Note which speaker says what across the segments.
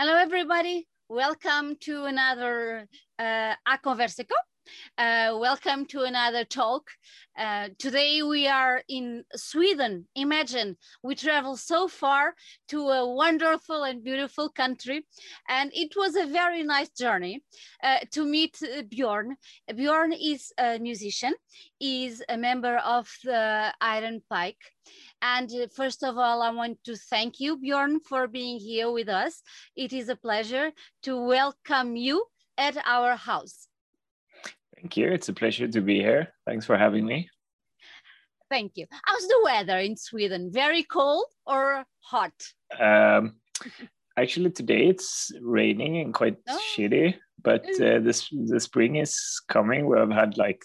Speaker 1: Hello, everybody. Welcome to another uh, A Conversa Com. Uh, welcome to another talk. Uh, today we are in Sweden. Imagine we travel so far to a wonderful and beautiful country, and it was a very nice journey uh, to meet uh, Bjorn. Bjorn is a musician, is a member of the Iron Pike. And uh, first of all, I want to thank you, Bjorn, for being here with us. It is a pleasure to welcome you at our house.
Speaker 2: Thank you. It's a pleasure to be here. Thanks for having me.
Speaker 1: Thank you. How's the weather in Sweden? Very cold or hot?
Speaker 2: Um, actually, today it's raining and quite oh. shitty, but uh, this the spring is coming. We have had like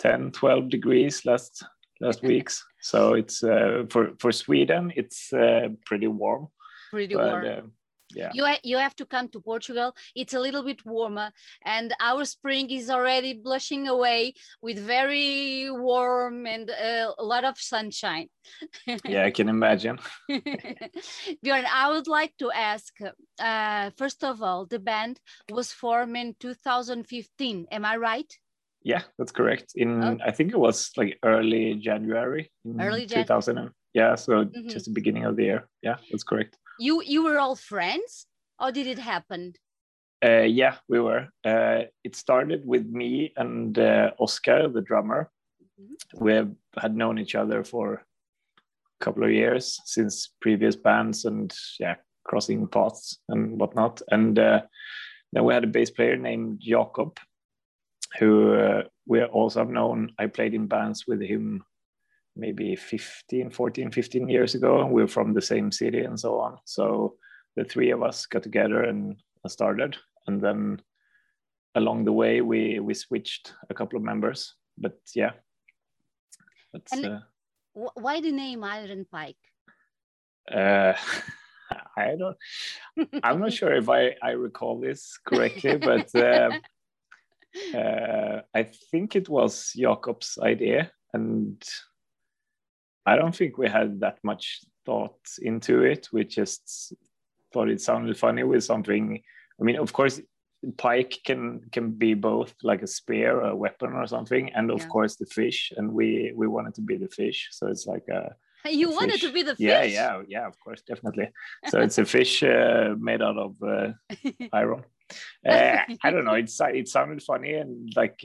Speaker 2: 10, 12 degrees last last weeks. So it's uh, for for Sweden, it's uh, pretty warm.
Speaker 1: Pretty but, warm.
Speaker 2: Yeah.
Speaker 1: You ha you have to come to Portugal. It's a little bit warmer, and our spring is already blushing away with very warm and uh, a lot of sunshine.
Speaker 2: yeah, I can imagine.
Speaker 1: Bjorn, I would like to ask. Uh, first of all, the band was formed in 2015. Am I right?
Speaker 2: Yeah, that's correct. In oh. I think it was like early January.
Speaker 1: Early
Speaker 2: January. 2000. Yeah, so mm -hmm. just the beginning of the year. Yeah, that's correct.
Speaker 1: You you were all friends, or did it happen?
Speaker 2: Uh, yeah, we were. Uh, it started with me and uh, Oscar, the drummer. Mm-hmm. We have had known each other for a couple of years since previous bands and yeah, crossing paths and whatnot. And uh, then we had a bass player named Jakob who uh, we also have known. I played in bands with him maybe 15, 14, 15 years ago. We are from the same city and so on. So the three of us got together and started. And then along the way, we, we switched a couple of members. But yeah.
Speaker 1: That's, and uh, why the name Iron Pike?
Speaker 2: Uh, I don't, I'm not sure if I, I recall this correctly, but uh, uh, I think it was Jakob's idea, and I don't think we had that much thought into it. We just thought it sounded funny with something. I mean, of course, pike can can be both like a spear, or a weapon, or something, and of yeah. course the fish. And we we wanted to be the fish, so it's like a.
Speaker 1: You
Speaker 2: a
Speaker 1: wanted fish. to be the fish.
Speaker 2: Yeah, yeah, yeah. Of course, definitely. So it's a fish uh, made out of uh, iron uh, I don't know. It's it sounded funny and like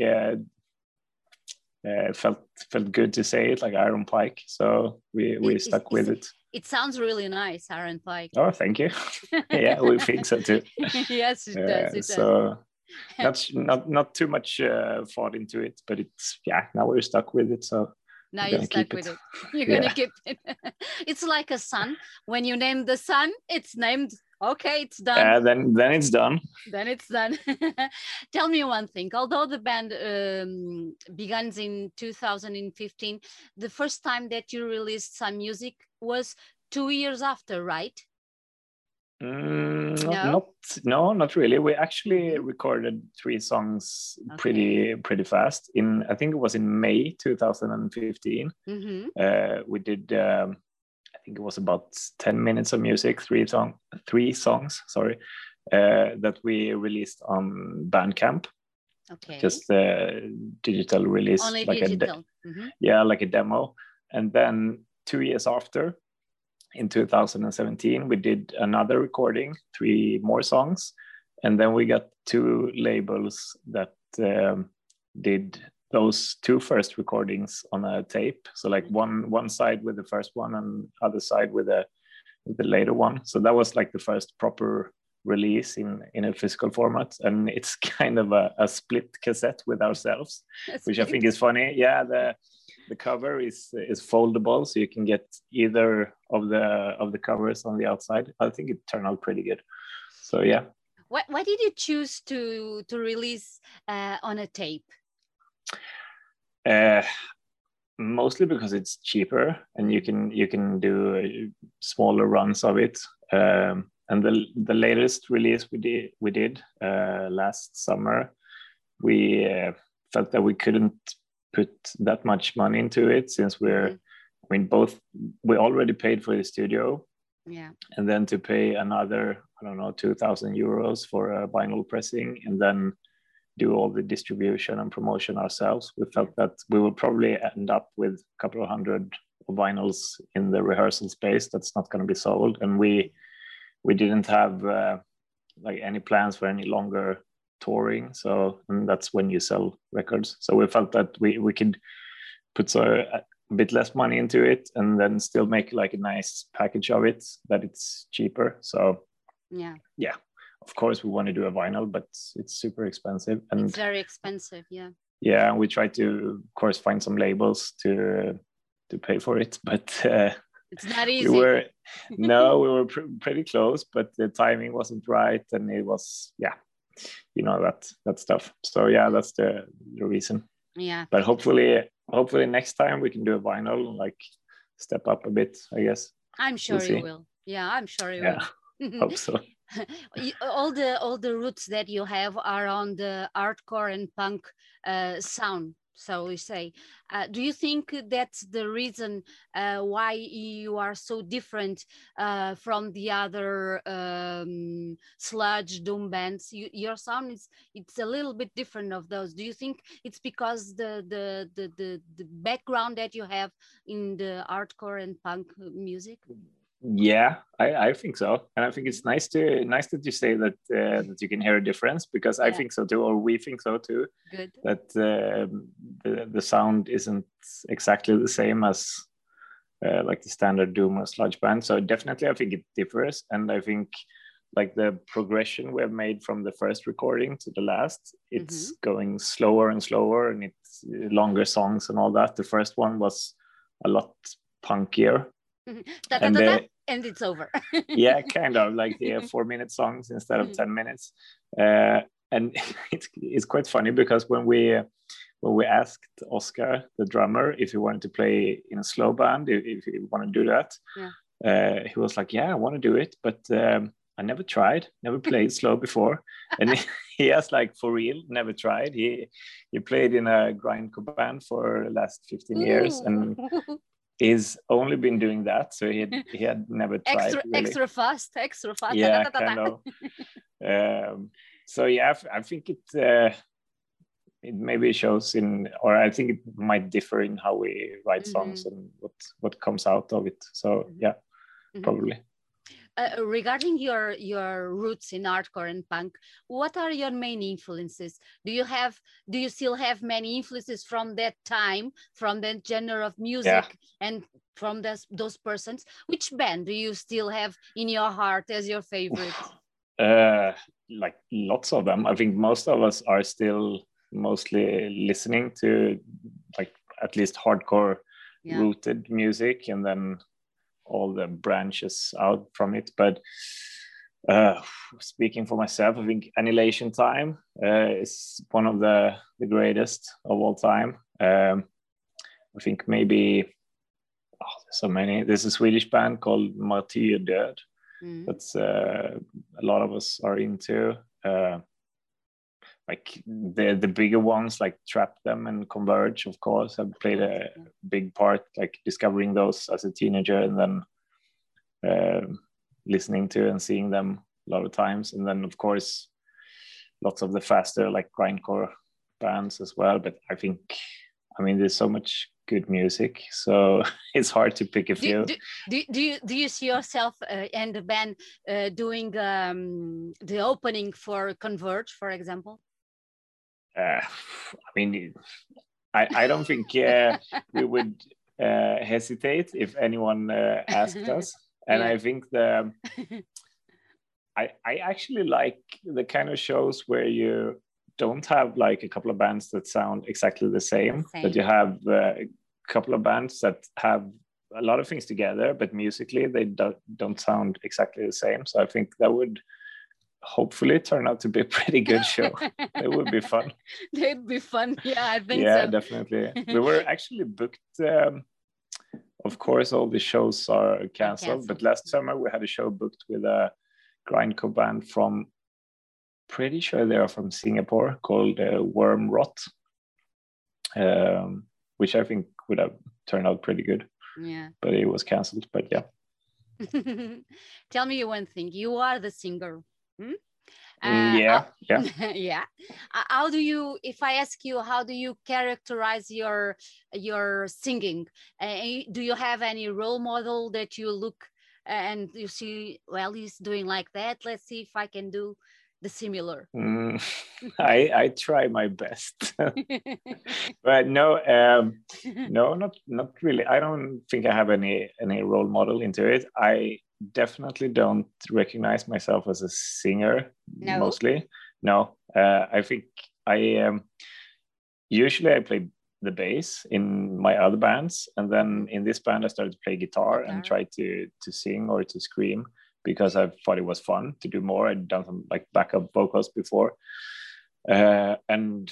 Speaker 2: uh, felt felt good to say it like Iron Pike. So we we it, stuck with it.
Speaker 1: It sounds really nice, Iron Pike.
Speaker 2: Oh, thank you. yeah, we think so too.
Speaker 1: yes, it does. It
Speaker 2: so that's not not too much uh, thought into it, but it's yeah. Now we're stuck with it. So
Speaker 1: now you're stuck with it. it. You're gonna keep it. it's like a sun. When you name the sun, it's named okay it's done
Speaker 2: uh, then then it's done
Speaker 1: then it's done tell me one thing although the band um, begins in 2015 the first time that you released some music was two years after right
Speaker 2: Mm, no? Not, no, not really. We actually recorded three songs okay. pretty pretty fast. In I think it was in May 2015. Mm-hmm. Uh, we did um, think it was about 10 minutes of music, three song, three songs, sorry, uh, that we released on Bandcamp.
Speaker 1: Okay.
Speaker 2: Just a digital release,
Speaker 1: Only
Speaker 2: like
Speaker 1: digital.
Speaker 2: a mm-hmm. yeah, like a demo. And then two years after, in 2017, we did another recording, three more songs, and then we got two labels that um, did those two first recordings on a tape. So like one one side with the first one and other side with the with the later one. So that was like the first proper release in in a physical format. And it's kind of a, a split cassette with ourselves That's which i think is funny. Yeah the the cover is is foldable so you can get either of the of the covers on the outside. I think it turned out pretty good. So yeah.
Speaker 1: Why, why did you choose to to release uh, on a tape
Speaker 2: uh, mostly because it's cheaper and you can you can do uh, smaller runs of it. Um, and the the latest release we did we did uh, last summer, we uh, felt that we couldn't put that much money into it since we're. Mm-hmm. I mean, both we already paid for the studio,
Speaker 1: Yeah.
Speaker 2: And then to pay another, I don't know, 2000 euros for a vinyl pressing and then do all the distribution and promotion ourselves. We felt that we would probably end up with a couple of hundred vinyls in the rehearsal space that's not going to be sold. And we we didn't have uh, like any plans for any longer touring. So and that's when you sell records. So we felt that we we could put so a, bit less money into it and then still make like a nice package of it that it's cheaper. So
Speaker 1: yeah,
Speaker 2: yeah. Of course, we want to do a vinyl, but it's super expensive and
Speaker 1: it's very expensive. Yeah.
Speaker 2: Yeah, we try to, of course, find some labels to to pay for it, but uh,
Speaker 1: it's not easy.
Speaker 2: We were no, we were pr- pretty close, but the timing wasn't right, and it was yeah, you know that that stuff. So yeah, that's the the reason.
Speaker 1: Yeah.
Speaker 2: But hopefully, hopefully next time we can do a vinyl, like step up a bit. I guess.
Speaker 1: I'm sure we'll you will. Yeah, I'm sure you
Speaker 2: yeah, will. hope so.
Speaker 1: all the all the roots that you have are on the hardcore and punk uh, sound so we say. Uh, do you think that's the reason uh, why you are so different uh, from the other um, sludge doom bands? You, your sound is it's a little bit different of those. Do you think it's because the the the the, the background that you have in the hardcore and punk music?
Speaker 2: Yeah, I, I think so, and I think it's nice to nice that you say that uh, that you can hear a difference because yeah. I think so too, or we think so too.
Speaker 1: Good.
Speaker 2: That uh, the the sound isn't exactly the same as uh, like the standard doom or sludge band. So definitely, I think it differs, and I think like the progression we have made from the first recording to the last, it's mm-hmm. going slower and slower, and it's longer songs and all that. The first one was a lot punkier
Speaker 1: da, da, and, and, it's over.
Speaker 2: yeah, kind of like the four minute songs instead of mm. 10 minutes. Uh, and it's, it's quite funny because when we when we asked Oscar, the drummer, if he wanted to play in a slow band, if, if he wanted to do that,
Speaker 1: yeah.
Speaker 2: uh, he was like, "Yeah, I want to do it, but um, I never tried, never played slow before." And he, he has like for real, never tried. He he played in a grindcore band for the last 15 years, and he's only been doing that so he had, he had never tried
Speaker 1: extra
Speaker 2: really.
Speaker 1: extra fast extra fast
Speaker 2: yeah kind of um, so yeah i think it uh, it maybe shows in or i think it might differ in how we write songs mm-hmm. and what what comes out of it so mm-hmm. yeah mm-hmm. probably
Speaker 1: uh, regarding your your roots in hardcore and punk what are your main influences do you have do you still have many influences from that time from that genre of music yeah. and from those those persons which band do you still have in your heart as your favorite
Speaker 2: uh like lots of them i think most of us are still mostly listening to like at least hardcore yeah. rooted music and then all the branches out from it. But uh, speaking for myself, I think Annihilation Time uh, is one of the, the greatest of all time. Um, I think maybe oh, so many. There's a Swedish band called Martyr Död. Mm. That's uh, a lot of us are into. Uh, like the the bigger ones like trap them and converge of course have played a big part like discovering those as a teenager and then uh, listening to and seeing them a lot of times. And then of course lots of the faster like grindcore bands as well. But i think i mean there's so much good music so it's hard to pick a few.
Speaker 1: do, do, do, you do you see yourself uh, and the band uh, doing um, the opening for converge for example
Speaker 2: I mean, I, I don't think uh, we would uh, hesitate if anyone uh, asked us. And yeah. I think the I I actually like the kind of shows where you don't have like a couple of bands that sound exactly the same, same. that you have uh, a couple of bands that have a lot of things together, but musically they don't don't sound exactly the same. So I think that would hopefully turn out to be a pretty good show. it would be fun.
Speaker 1: It'd be fun. Yeah, I think
Speaker 2: yeah,
Speaker 1: so.
Speaker 2: definitely. We were actually booked. Um, of course, all the shows are canceled, but last summer we had a show booked with a grindcore band from, pretty sure they are from Singapore, called uh, Wormrot, um, which I think would have turned out pretty good.
Speaker 1: Yeah.
Speaker 2: But it was canceled. But yeah.
Speaker 1: Tell me one thing. You are the singer. Hmm?
Speaker 2: Mm, yeah, yeah.
Speaker 1: yeah. How do you, if I ask you, how do you characterize your your singing? Uh, do you have any role model that you look and you see, well, he's doing like that. Let's see if I can do the similar.
Speaker 2: Mm, I I try my best, but no, um, no, not not really. I don't think I have any any role model into it. I definitely don't recognize myself as a singer no. mostly. No, uh, I think I um, usually I play the bass in my other bands, and then in this band I started to play guitar and try to to sing or to scream because I thought it was fun to do more. I'd done some like backup vocals before, uh, and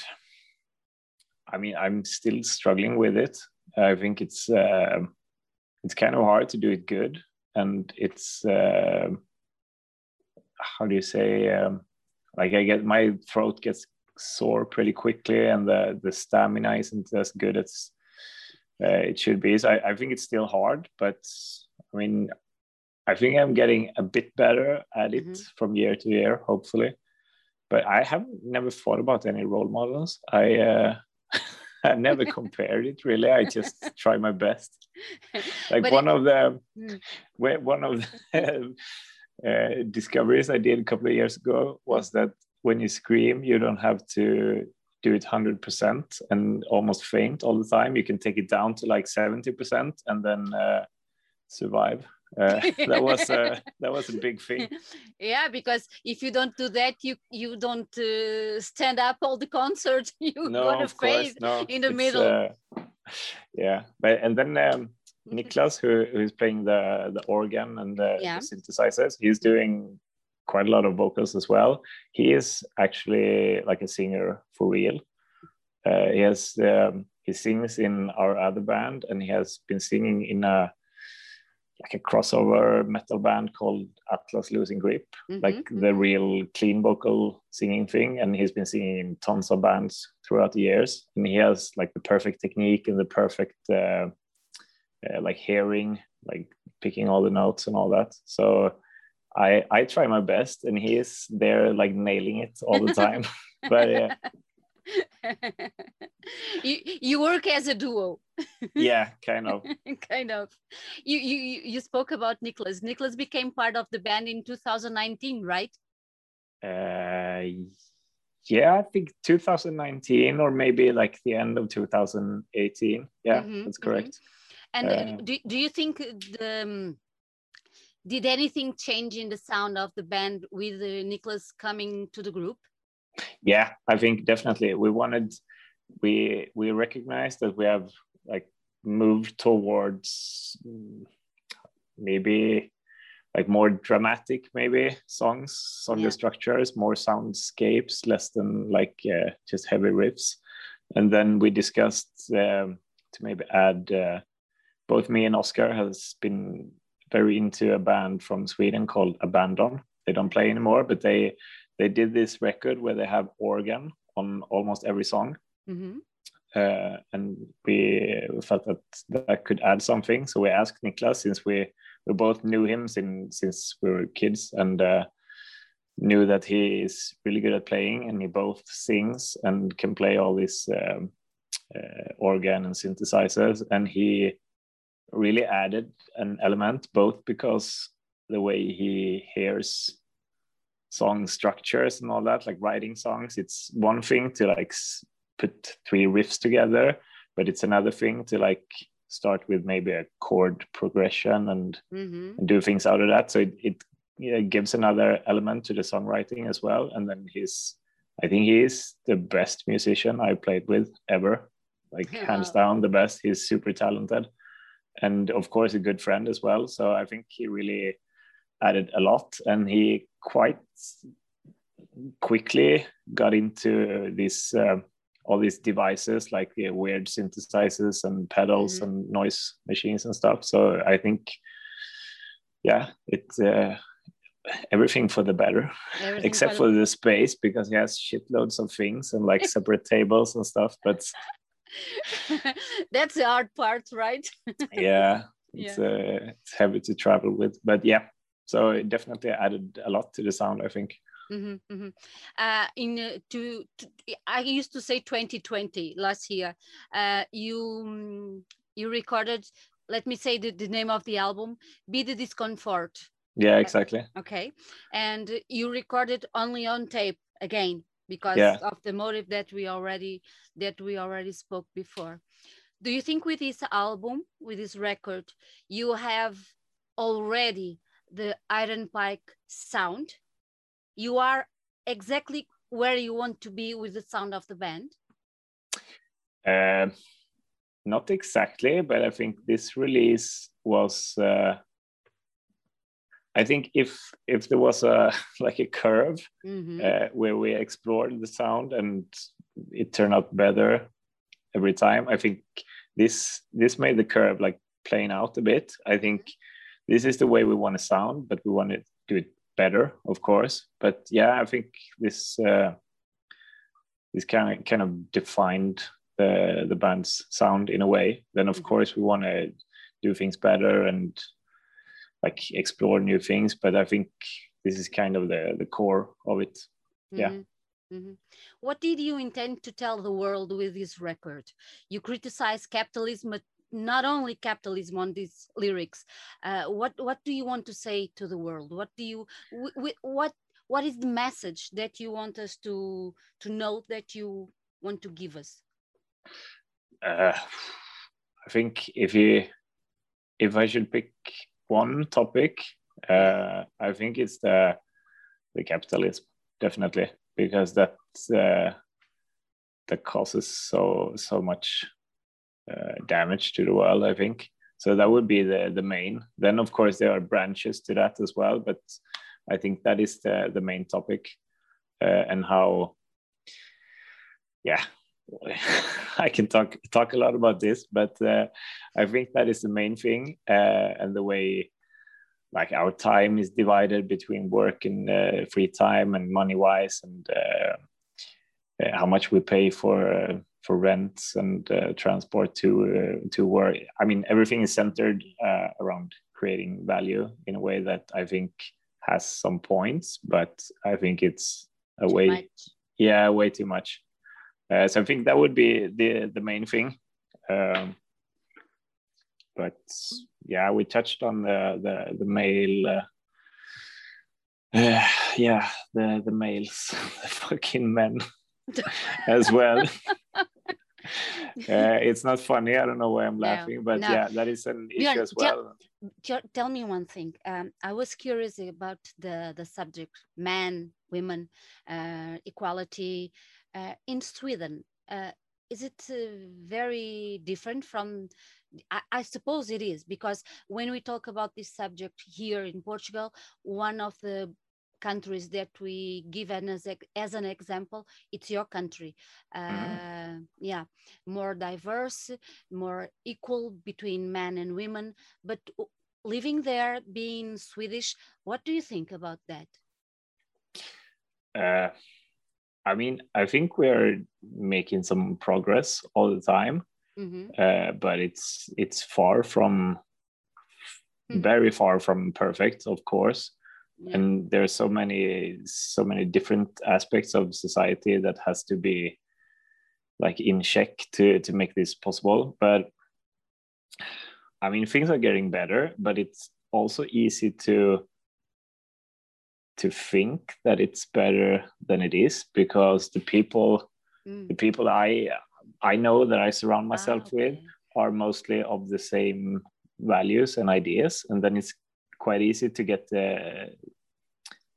Speaker 2: I mean I'm still struggling with it. I think it's uh, it's kind of hard to do it good and it's uh, how do you say um, like I get my throat gets sore pretty quickly and the the stamina isn't as good as uh, it should be. So I, I think it's still hard, but I mean I think I'm getting a bit better at it mm-hmm. from year to year, hopefully. But I have never thought about any role models. I uh, I never compared it really. I just try my best. Like but one it, of the mm. one of the uh, discoveries I did a couple of years ago was that when you scream, you don't have to do it 100% and almost faint all the time. You can take it down to like 70% and then uh, survive. Uh, that was a that was a big thing.
Speaker 1: Yeah because if you don't do that you you don't uh, stand up all the concert you're no, gonna fade no, in the middle. uh,
Speaker 2: yeah but and then um, Niklas who who's playing the the organ and the, yeah. the synthesizers he's doing quite a lot of vocals as well. He is actually like a singer for real. Uh, he has um, he sings in our other band and he has been singing in a like a crossover metal band called Atlas Losing Grip, mm-hmm, like mm-hmm. the real clean vocal singing thing. And he's been singing in tons of bands throughout the years. And he has like the perfect technique and the perfect uh, uh, like hearing, like picking all the notes and all that. So I I try my best, and he is there like nailing it all the time. but yeah.
Speaker 1: you you work as a duo.
Speaker 2: Yeah kind of.
Speaker 1: Kind of. You you you spoke about Nicholas. Nicholas became part of the band in 2019 right?
Speaker 2: Uh yeah i think 2019 or maybe like the end of 2018 yeah mm-hmm, that's correct.
Speaker 1: Mm-hmm. and uh, uh, do, do you think the um, did anything change in the sound of the band with uh, Niklas coming to the group
Speaker 2: yeah i think definitely we wanted we we recognize that we have like moved towards maybe like more dramatic maybe songs song yeah. structures more soundscapes less than like uh, just heavy riffs and then we discussed um, to maybe add uh, both me and oscar has been very into a band from sweden called abandon they don't play anymore but they they did this record where they have organ on almost every song. Mm-hmm. Uh, and we felt that that could add something. So we asked Niklas, since we we both knew him since since we were kids, and uh, knew that he is really good at playing, and he both sings and can play all this um, uh, organ and synthesizers, and he really added an element, both because the way he hears song structures and all that like writing songs it's one thing to like put three riffs together but it's another thing to like start with maybe a chord progression and, mm-hmm. and do things out of that. So it, it yeah, gives another element to the songwriting as well. And then he's i think he is the best musician i played with ever. Like yeah. hands down the best. He's super talented. And of course a good friend as well. So i think he really added a lot and he quite quickly got into these uh, all these devices like the weird synthesizers and pedals mm-hmm. and noise machines and stuff so i think yeah it's uh, everything for the better everything except for, the... the space because he has shitloads of things and like separate tables and stuff but
Speaker 1: that's the hard part right
Speaker 2: yeah it's yeah. uh, it's heavy to travel with but yeah so it definitely added a lot to the sound i think.
Speaker 1: Mm-hmm, mm-hmm. Uh, in uh, to, to, i used to say 2020 last year. Uh, you you recorded let me say the, the name of the album be the discomfort.
Speaker 2: Yeah exactly.
Speaker 1: okay. And you recorded only on tape again because yeah. of the motive that we already that we already spoke before. Do you think with this album with this record you have already the iron pike sound. You are exactly where you want to be with the sound of the band.
Speaker 2: Uh, not exactly but i think this release was uh, i think if if there was a like a curve mm-hmm. uh, where we explored the sound and it turned out better every time i think this this made the curve like playing out a bit. I think this is the way we want to sound but we want to do it better of course but yeah i think this uh, this kind of kind of defined the the band's sound in a way then of mm-hmm. course we want to do things better and like explore new things but i think this is kind of the the core of it yeah mm-hmm.
Speaker 1: Mm-hmm. What did you intend to tell the world with this record? You criticize capitalism, not only capitalism on these lyrics. Uh, what what do you want to say to the world? What do you what what is the message that you want us to to know that you want to give us?
Speaker 2: Uh, I think if you if I should pick one topic, uh, I think it's the the capitalism definitely because that uh, that causes so so much damage to the world. I think so. That would be the the main. Then of course there are branches to that as well, but I think that is the the main topic uh, and how. Yeah, I can talk talk a lot about this, but uh, I think that is the main thing, uh, and the way like our time is divided between work and uh, free time and money wise and uh, uh, how much we pay for uh, for rents and uh, transport to uh, to work i mean everything is centered around creating value in a way that i think has some points but i think it's a too way much. yeah way too much so i think that would be the the main thing um, but yeah, we touched on the the, the male. Uh, uh, yeah, the the males, the fucking men, as well. Uh, it's not funny. I don't know why I'm laughing, no, but no. yeah, that is an issue Björn, as well.
Speaker 1: Tell, tell me one thing. Um, I was curious about the the subject: men, women, uh, equality uh, in Sweden. Uh, is it very different from I, I, suppose it is because when we talk about this subject here in Portugal, one of the countries that we give as, as an example, it's your country. Mm-hmm. Uh, yeah, more diverse, more equal between men and women. But living there, being Swedish, what do you think about that?
Speaker 2: Uh, I mean, I think we're making some progress all the time mm-hmm. uh, but it's it's far from mm-hmm. very far from perfect, of course. Yeah. And are so many so many different aspects of society that has to be like in check to to make this possible. But I mean, things are getting better, but it's also easy to to think that it's better than it is because the people mm. the people i I know that I surround ah, myself ah, okay. with are mostly of the same values and ideas, and then it's quite easy to get the,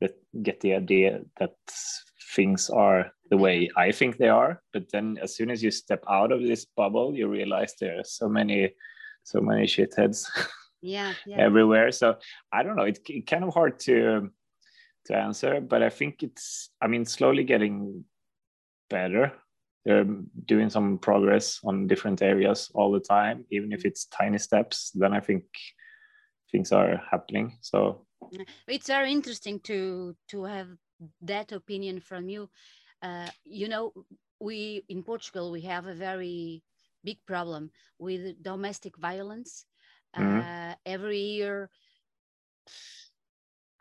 Speaker 2: the get the idea that things are the way I think they are. But then, as soon as you step out of this bubble, you realize there are so many, so many shitheads.
Speaker 1: Yeah, yeah.
Speaker 2: everywhere. So I don't know. It's kind of hard to to answer, but I think it's. I mean, slowly getting better they're doing some progress on different areas all the time even if it's tiny steps then i think things are happening so
Speaker 1: it's very interesting to to have that opinion from you uh, you know we in portugal we have a very big problem with domestic violence Mm-hmm. Uh, every year,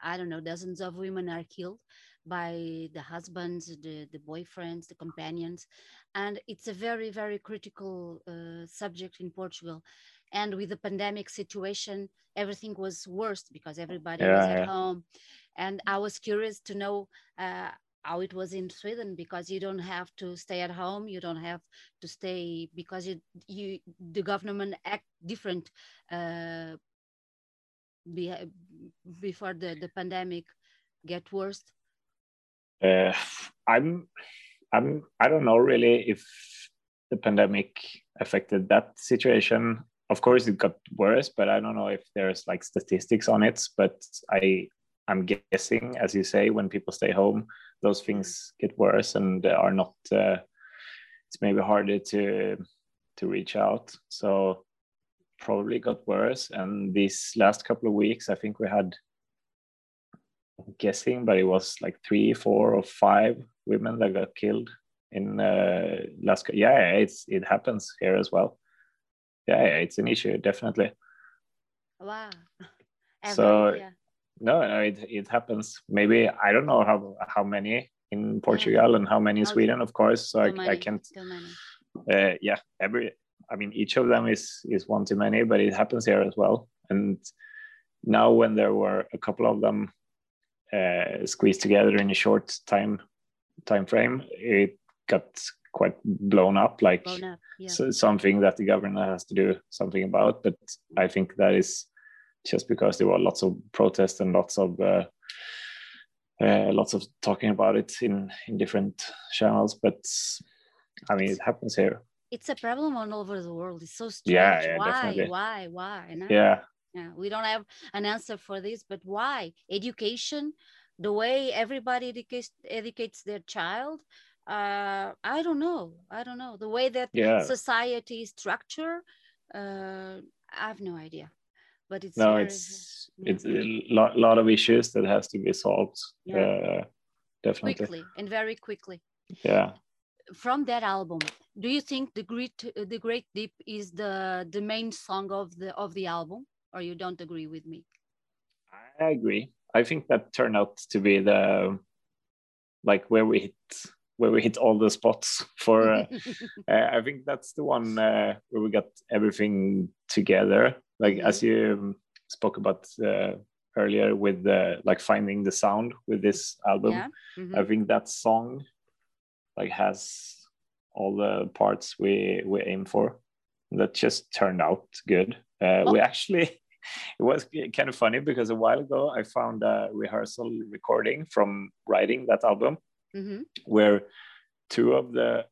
Speaker 1: I don't know, dozens of women are killed by the husbands, the, the boyfriends, the companions. And it's a very, very critical uh, subject in Portugal. And with the pandemic situation, everything was worse because everybody yeah, was at yeah. home. And I was curious to know uh, how it was in Sweden because you don't have to stay at home. You don't have to stay because you, you the government act different uh, be, before the, the pandemic get worse
Speaker 2: uh, I'm, I'm, I don't know really if the pandemic affected that situation. Of course, it got worse, but I don't know if there's like statistics on it. But I, I'm guessing, as you say, when people stay home, those things get worse and are not. Uh, it's maybe harder to to reach out. So probably got worse. And these last couple of weeks, I think we had I'm guessing, but it was like three, four, or five women that got killed in uh, last. Yeah, it's it happens here as well. Yeah, it's an issue definitely.
Speaker 1: Wow.
Speaker 2: so yeah. no, no, it it happens. Maybe I don't know how how many in Portugal yeah. and how many in Sweden, of course. So I, I can't. Uh, yeah, every. I mean, each of them is is one too many, but it happens here as well. And now, when there were a couple of them uh, squeezed together in a short time time frame, it got quite blown up, like blown up, yeah. so something that the government has to do something about. But I think that is just because there were lots of protests and lots of uh, uh, lots of talking about it in in different channels. But I mean, it happens here.
Speaker 1: It's a problem all over the world. It's so strange. Yeah, yeah why, definitely. why, why?
Speaker 2: No? Yeah,
Speaker 1: yeah we don't have an answer for this but why education the way everybody educates educates their child uh, i don't know i don't know the way that yeah. society is structured uh, i have no idea but it's
Speaker 2: no very, it's yeah. it's a lot, lot of issues that has to be solved yeah. uh, definitely
Speaker 1: quickly and very quickly
Speaker 2: yeah
Speaker 1: from that album do you think the great the great deep is the the main song of the of the album or you don't agree with me?
Speaker 2: I agree. I think that turned out to be the like where we hit where we hit all the spots for. Uh, uh, I think that's the one uh, where we got everything together. Like mm-hmm. as you spoke about uh, earlier with like finding the sound with this album. Yeah. Mm-hmm. I think that song like has all the parts we we aim for. That just turned out good. Uh, oh. We actually it was kind of funny because a while ago I found a rehearsal recording from writing that album mm-hmm. where two of the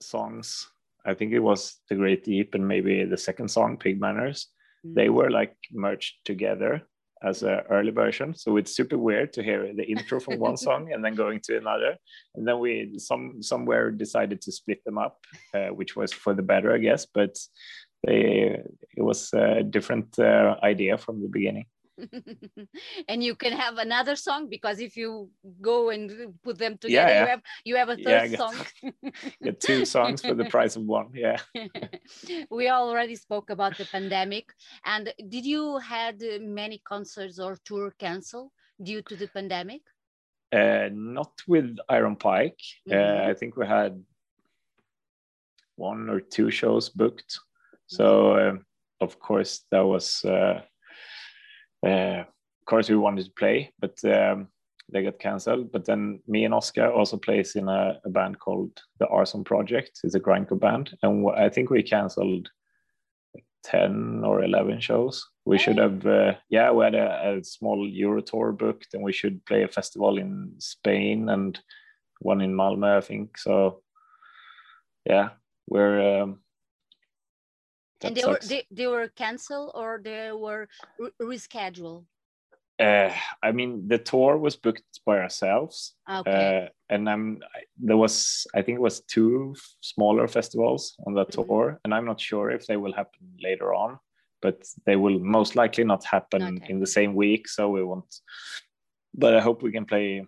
Speaker 2: songs, I think it was The Great Deep and maybe the second song, Pig Manners, mm-hmm. they were like merged together as an early version. So it's super weird to hear the intro from one song and then going to another. And then we some somewhere decided to split them up, uh, which was for the better, I guess. But they it was a different uh, idea from the beginning
Speaker 1: and you can have another song because if you go and put them together yeah, yeah. you have you have a third yeah, song
Speaker 2: get two songs for the price of one yeah
Speaker 1: we already spoke about the pandemic and did you had many concerts or tour cancel due to the pandemic
Speaker 2: uh, not with iron pike mm -hmm. uh, mm-hmm. i think we had one or two shows booked so um, of course that was, uh, uh, of course we wanted to play, but um, they got cancelled. But then me and Oscar also plays in a, a band called the Arson Project. It's a grindcore band, and I think we cancelled ten or eleven shows. We hey. should have, uh, yeah, we had a, a, small Euro tour booked, and we should play a festival in Spain and one in Malmö, I think. So, yeah, we're um,
Speaker 1: and they sucks. were they, they were canceled or they were re rescheduled
Speaker 2: uh, I mean, the tour was booked by ourselves, okay. uh, and I'm there was I think it was two smaller festivals on that mm -hmm. tour, and I'm not sure if they will happen later on, but they will most likely not happen okay. in the same week. So we won't. But I hope we can play.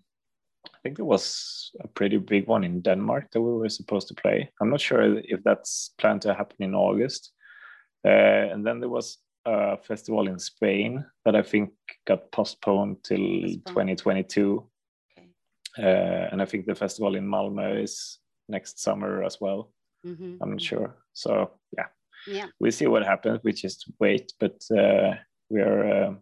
Speaker 2: I think there was a pretty big one in Denmark that we were supposed to play. I'm not sure if that's planned to happen in August, and then there was a festival in Spain that I think got postponed till postponed. 2022. Okay. Uh, and I think the festival in Malmö is next summer as well. Mm-hmm. I'm not sure. So yeah,
Speaker 1: yeah,
Speaker 2: we see what happens. We just wait, but uh, we are. Uh,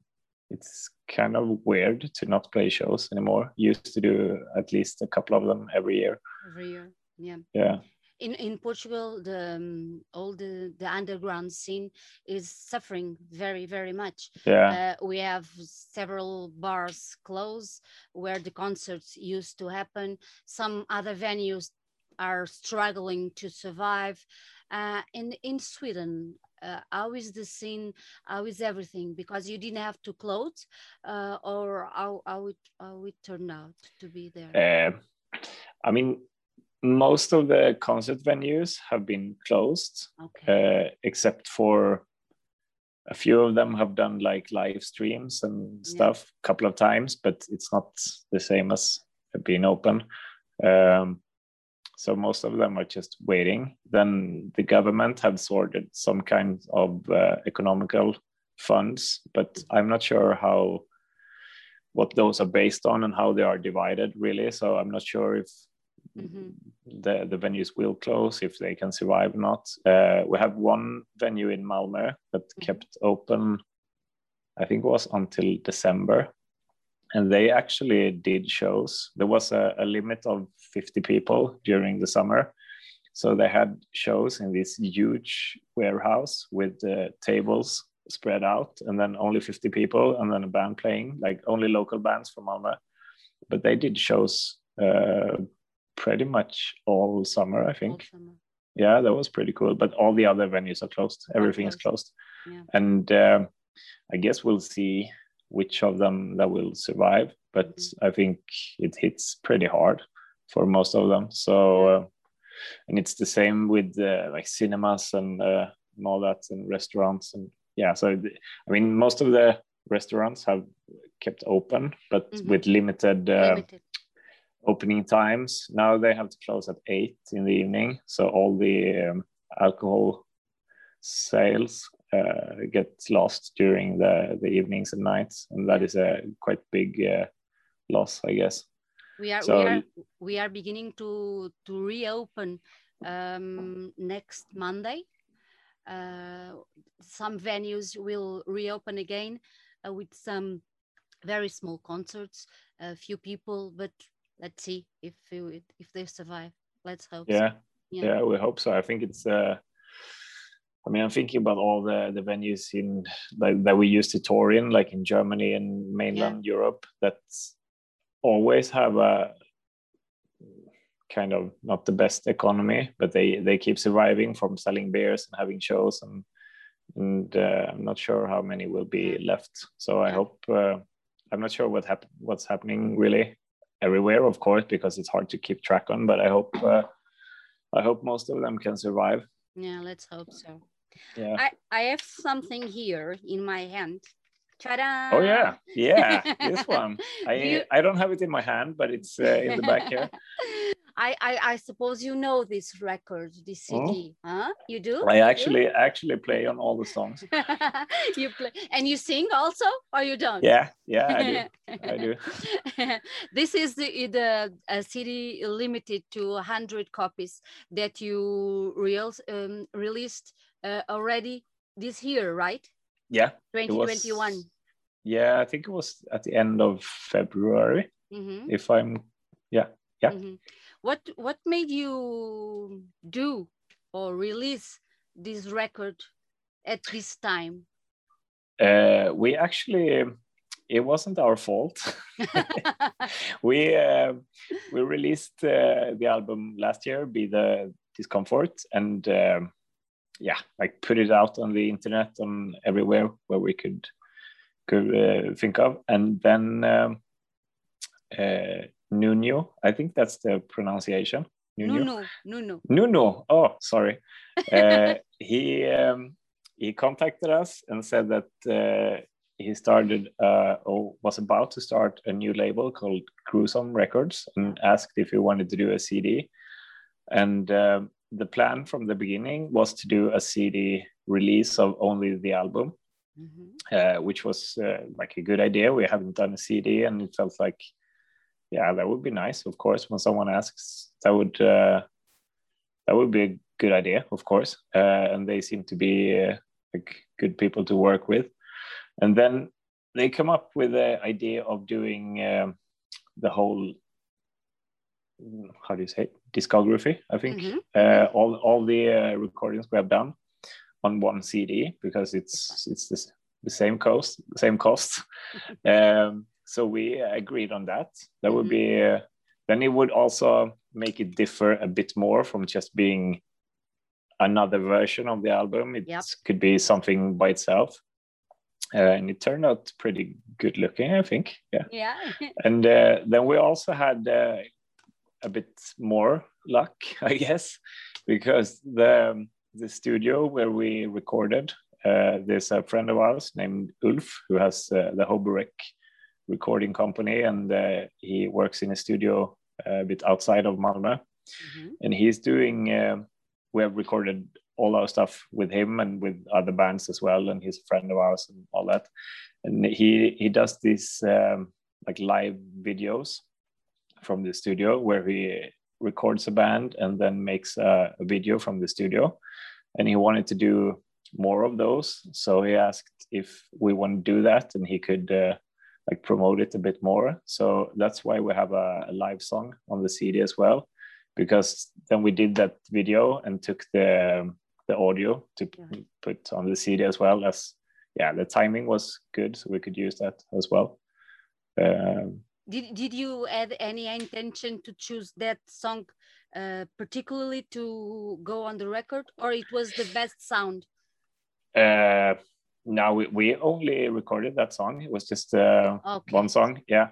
Speaker 2: it's kind of weird to not play shows anymore. Used to do at least a couple of them every year.
Speaker 1: Every year, yeah.
Speaker 2: Yeah
Speaker 1: in in Portugal, the um, all the the underground scene is suffering very very much.
Speaker 2: Yeah,
Speaker 1: uh, we have several bars closed where the concerts used to happen. Some other venues are struggling to survive. Uh, in in Sweden, uh, how is the scene? How is everything? Because you didn't have to close, uh, or how how it how it turned out to be there.
Speaker 2: Uh, I mean, most of the concert venues have been closed, okay. uh, except for a few of them have done like live streams and stuff a couple of times, but it's not the same as being open. Um, so most of them are just waiting. Then the government have sorted some kind of uh, economical funds, but. I'm not sure how what those are based on and how they are divided really. So I'm not sure if mm-hmm. the the venues will close if they can survive or not. Uh, we have one venue in Malmö that mm-hmm. kept open, I think it was until December, and they actually did shows. There was a, a limit of 50 people during the summer. So they had shows in this huge warehouse with uh, tables spread out and then only 50 people and then a band playing, like only local bands from Malmö. But they did shows uh, pretty much all summer, I think. Summer. Yeah, that was pretty cool. But all the other venues are closed. Everything is closed. Yeah. And uh, I guess we'll see which of them that will survive. But mm-hmm. I think it hits pretty hard for most of them. So, uh, and it's the same with uh, like cinemas and, uh, and all that, and restaurants and yeah. So I mean, most of the restaurants have kept open, but mm-hmm. with limited, uh, limited opening times. Now they have to close at eight in the evening, so all the um, alcohol sales uh, get lost during the the evenings and nights, and that is a quite big uh, loss, I guess.
Speaker 1: We are so, we are we are beginning to to reopen um, next Monday. Uh, some venues will reopen again uh, with some very small concerts, a few people, but let's see if it, if they survive. Let's hope.
Speaker 2: Yeah. So. yeah, yeah, we hope so. I think it's. Uh, I mean, I'm thinking about all the the venues in like, that we used to tour in, like in Germany and mainland yeah. Europe, that always have a kind of not the best economy, but they they keep surviving from selling beers and having shows and and uh, I'm not sure how many will be left. So I hope uh, I'm not sure what hap- what's happening really everywhere, of course, because it's hard to keep track on. But I hope uh, I hope most of them can survive.
Speaker 1: Yeah, let's hope so.
Speaker 2: Yeah.
Speaker 1: I, I have something here in my hand. Ta-da!
Speaker 2: Oh yeah, yeah, this one. I you... I don't have it in my hand, but it's uh, in the back here.
Speaker 1: I, I, I suppose you know this record, this CD, oh. huh? You do?
Speaker 2: I actually do? actually play on all the songs.
Speaker 1: you play and you sing also, or you don't?
Speaker 2: Yeah, yeah, I do. I do.
Speaker 1: this is the the uh, CD limited to 100 copies that you real, um, released uh, already this year, right?
Speaker 2: Yeah.
Speaker 1: 2021.
Speaker 2: yeah, I think it was at the end of February. Mm -hmm. If I'm, yeah, yeah. Mm -hmm.
Speaker 1: What what made you do or release this record at this time?
Speaker 2: Uh, we actually it wasn't our fault. we uh, we released uh, the album last year, "Be the Discomfort," and um, yeah, like put it out on the internet on everywhere where we could could uh, think of, and then um, uh, Nuno. I think that's the pronunciation.
Speaker 1: Nuno. Nuno.
Speaker 2: Nuno. Oh, sorry. uh, he um, he contacted us and said that uh, he started uh, or was about to start a new label called Gruesome Records and asked if we wanted to do a CD. And um, the plan from the beginning was to do a CD release of only the album mm-hmm. uh, which was uh, like a good idea. We haven't done a CD, and it felt like, yeah, that would be nice. Of course, when someone asks, that would uh, that would be a good idea, of course. Uh, and they seem to be uh, like good people to work with. And then they come up with the idea of doing um, the whole how do you say discography i think mm-hmm. uh, all all the uh, recordings we have done on one cd because it's it's the, the same cost same cost um, so we agreed on that. That mm-hmm. would be uh, then it would also make it differ a bit more from just being another version of the album. It yep. could be something by itself. Uh, and it turned out pretty good looking i think. Yeah.
Speaker 1: Yeah.
Speaker 2: And uh, then we also had uh, a bit more luck, I guess, because the the studio where we recorded, uh, there's a friend of ours named Ulf who has uh, the Hoberek recording company, and uh, he works in a studio uh, a bit outside of Malmö, mm-hmm. and he's doing. Uh, we have recorded all our stuff with him and with other bands as well, and he's a friend of ours and all that. And he he does these um, like live videos from the studio where he records a band and then makes a, a, video from the studio. And he wanted to do more of those. So he asked if we want to do that and he could uh, like promote it a bit more. So that's why we have a, a, live song on the CD as well, because then we did that video and took the the audio to yeah. put on the CD as well as yeah the timing was good so we could use that as well. Um,
Speaker 1: did, did you have any intention to choose that song uh, particularly to go on the record or it was the best sound
Speaker 2: uh now we, we only recorded that song it was just uh, okay. one song yeah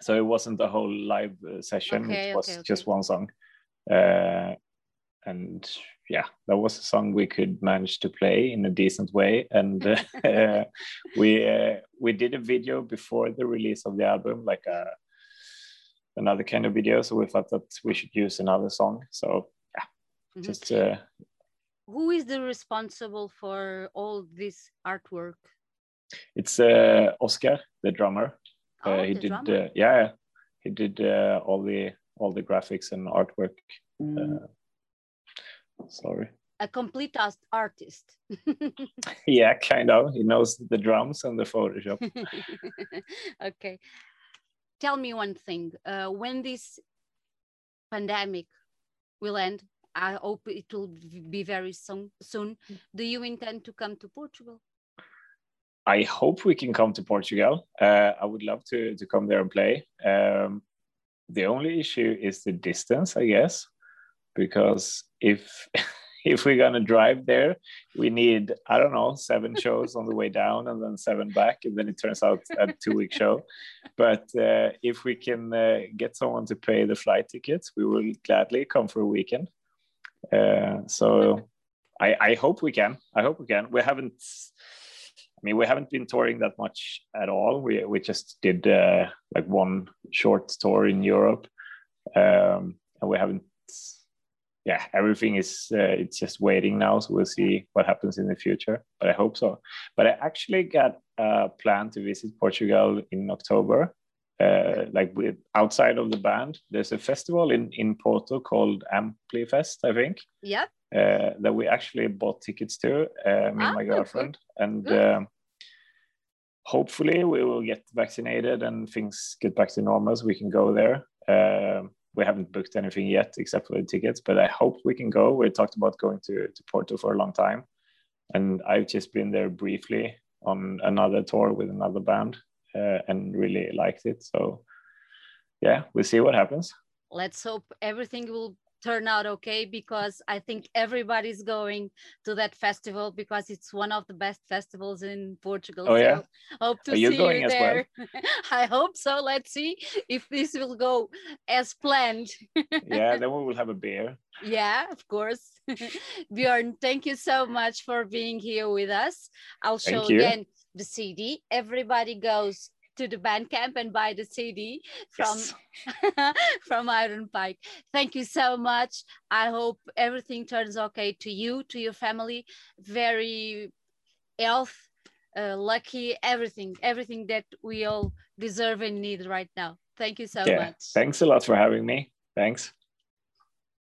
Speaker 2: so it wasn't a whole live uh, session okay, it was okay, just one song uh, and yeah, that was a song we could manage to play in a decent way. And uh, we uh, we did a video before the release of the album, like a, uh, another kind of video. So we thought that we should use another song. So yeah, mm-hmm. just. Uh,
Speaker 1: Who is the responsible for all this artwork?
Speaker 2: It's uh, Oscar, the drummer.
Speaker 1: Uh, oh,
Speaker 2: he
Speaker 1: the
Speaker 2: did,
Speaker 1: drummer.
Speaker 2: yeah, he did all the all the graphics and artwork. Mm Sorry.
Speaker 1: A complete artist.
Speaker 2: yeah, kind of. He knows the drums and the Photoshop.
Speaker 1: okay. Tell me one thing. Uh, when this pandemic will end, I hope it will be very soon. Soon. Do you intend to come to Portugal?
Speaker 2: I hope we can come to Portugal. Uh, I would love to to come there and play. Um, the only issue is the distance, I guess because if if we're gonna drive there, we need I don't know seven shows on the way down and then seven back, and then it turns out a two week show. But uh, if we can uh, get someone to pay the flight tickets, we will gladly come for a weekend. Uh, so I, I hope we can. I hope we can. We haven't. I mean, we haven't been touring that much at all. We we just did uh, like one short tour in Europe, um, and we haven't yeah, everything is uh, it's just waiting now. So we'll see what happens in the future. But I hope so. But I actually got a plan to visit Portugal in October. Uh, like with outside of the band, there's a festival in in Porto called Amplifest, I think.
Speaker 1: Yeah.
Speaker 2: Uh, that we actually bought tickets to, uh, me ah, and my girlfriend, good. and um, hopefully we will get vaccinated and things get back to normal, so we can go there. Um, we haven't booked anything yet except for the tickets, but I hope we can go. We talked about going to, to Porto for a long time. And I've just been there briefly on another tour with another band uh, and really liked it. So, yeah, we'll see what happens.
Speaker 1: Let's hope everything will turn out okay because I think everybody's going to that festival because it's one of the best festivals in Portugal.
Speaker 2: Oh, yeah.
Speaker 1: hope to Are see you, you there. Well? I hope so. Let's see if this will go as planned.
Speaker 2: yeah, then we will have a beer.
Speaker 1: Yeah, of course. Bjorn, thank you so much for being here with us. I'll show again the CD. Everybody goes to the Bandcamp and buy the CD from yes. from Iron Pike. Thank you so much. I hope everything turns okay to you, to your family. Very health, uh, lucky, everything, everything that we all deserve and need right now. Thank you so
Speaker 2: yeah.
Speaker 1: much.
Speaker 2: Thanks a lot for having me. Thanks.